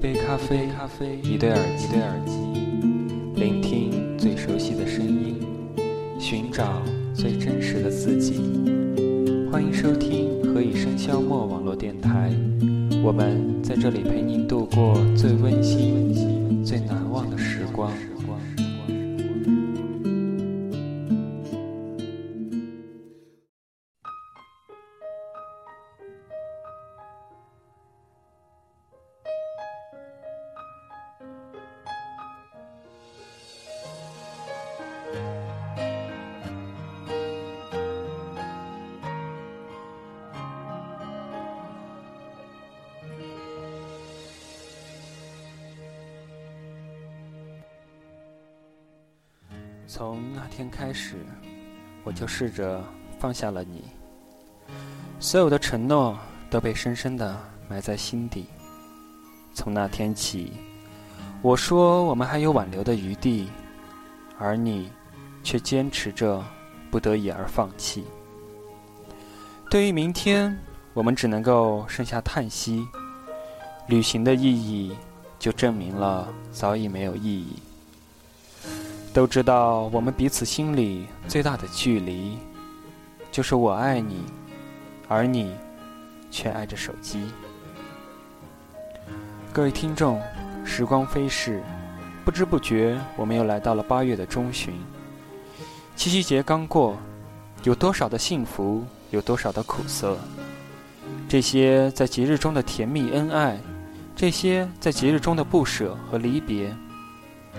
一杯咖啡，咖啡，一对耳机，对耳机，聆听最熟悉的声音，寻找最真实的自己。欢迎收听何以笙箫默网络电台，我们在这里陪您度过最温馨、最难忘的时光。从那天开始，我就试着放下了你。所有的承诺都被深深的埋在心底。从那天起，我说我们还有挽留的余地，而你却坚持着不得已而放弃。对于明天，我们只能够剩下叹息。旅行的意义，就证明了早已没有意义。都知道，我们彼此心里最大的距离，就是我爱你，而你却爱着手机。各位听众，时光飞逝，不知不觉，我们又来到了八月的中旬。七夕节刚过，有多少的幸福，有多少的苦涩？这些在节日中的甜蜜恩爱，这些在节日中的不舍和离别。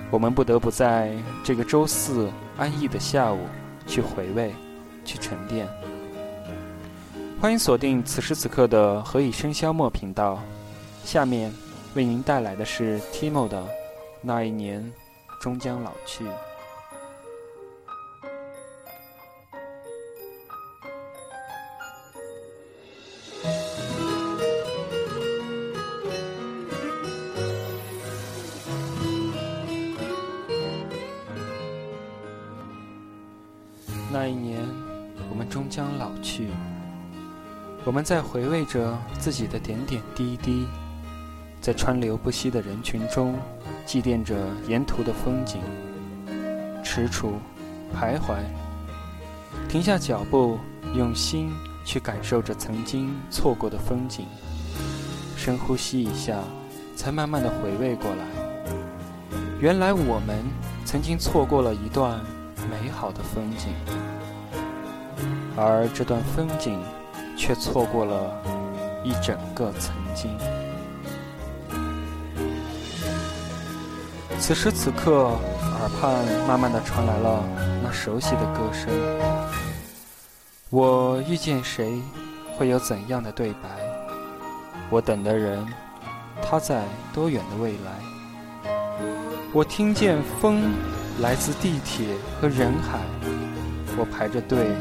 我们不得不在这个周四安逸的下午去回味，去沉淀。欢迎锁定此时此刻的何以笙箫默频道。下面为您带来的是 Timo 的《那一年终将老去》。那一年，我们终将老去。我们在回味着自己的点点滴滴，在川流不息的人群中，祭奠着沿途的风景。踟蹰，徘徊，停下脚步，用心去感受着曾经错过的风景。深呼吸一下，才慢慢的回味过来。原来我们曾经错过了一段。美好的风景，而这段风景却错过了一整个曾经。此时此刻，耳畔慢慢的传来了那熟悉的歌声。我遇见谁，会有怎样的对白？我等的人，他在多远的未来？我听见风。来自地铁和人海，我排着队，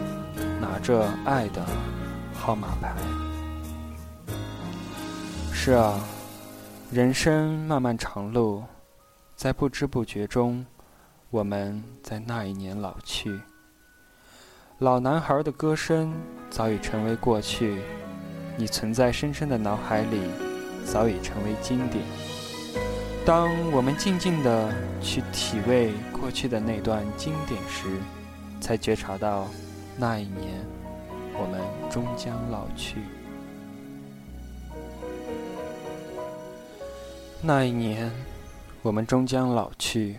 拿着爱的号码牌。是啊，人生漫漫长路，在不知不觉中，我们在那一年老去。老男孩的歌声早已成为过去，你存在深深的脑海里，早已成为经典。当我们静静地去体味过去的那段经典时，才觉察到，那一年，我们终将老去。那一年，我们终将老去。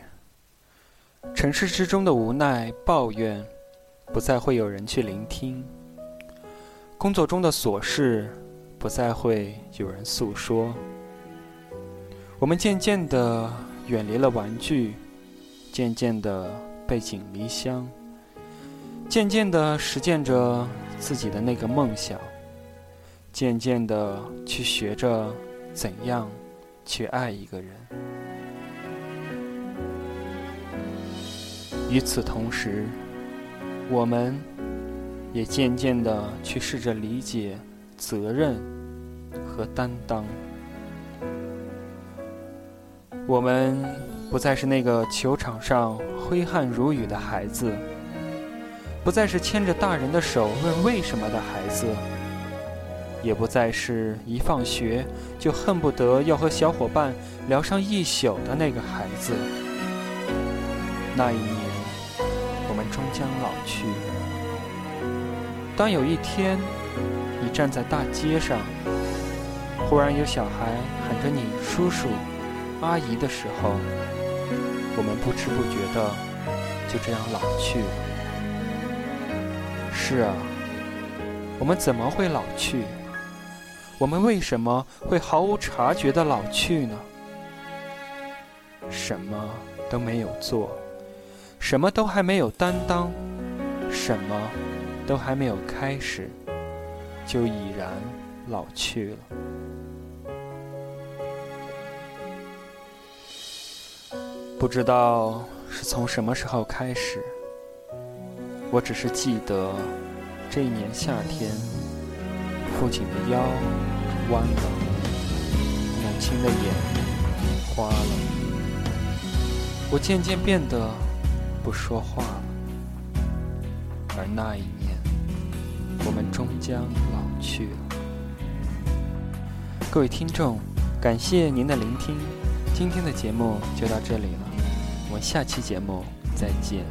城市之中的无奈、抱怨，不再会有人去聆听；工作中的琐事，不再会有人诉说。我们渐渐地远离了玩具，渐渐地背井离乡，渐渐地实践着自己的那个梦想，渐渐地去学着怎样去爱一个人。与此同时，我们也渐渐地去试着理解责任和担当。我们不再是那个球场上挥汗如雨的孩子，不再是牵着大人的手问为什么的孩子。也不再是一放学就恨不得要和小伙伴聊上一宿的那个孩子。那一年，我们终将老去。当有一天，你站在大街上，忽然有小孩喊着你叔叔、阿姨的时候，我们不知不觉的就这样老去了。是啊，我们怎么会老去？我们为什么会毫无察觉的老去呢？什么都没有做，什么都还没有担当，什么都还没有开始，就已然老去了。不知道是从什么时候开始，我只是记得这一年夏天，父亲的腰。弯了，母亲的眼花了，我渐渐变得不说话了。而那一年，我们终将老去了。各位听众，感谢您的聆听，今天的节目就到这里了，我们下期节目再见。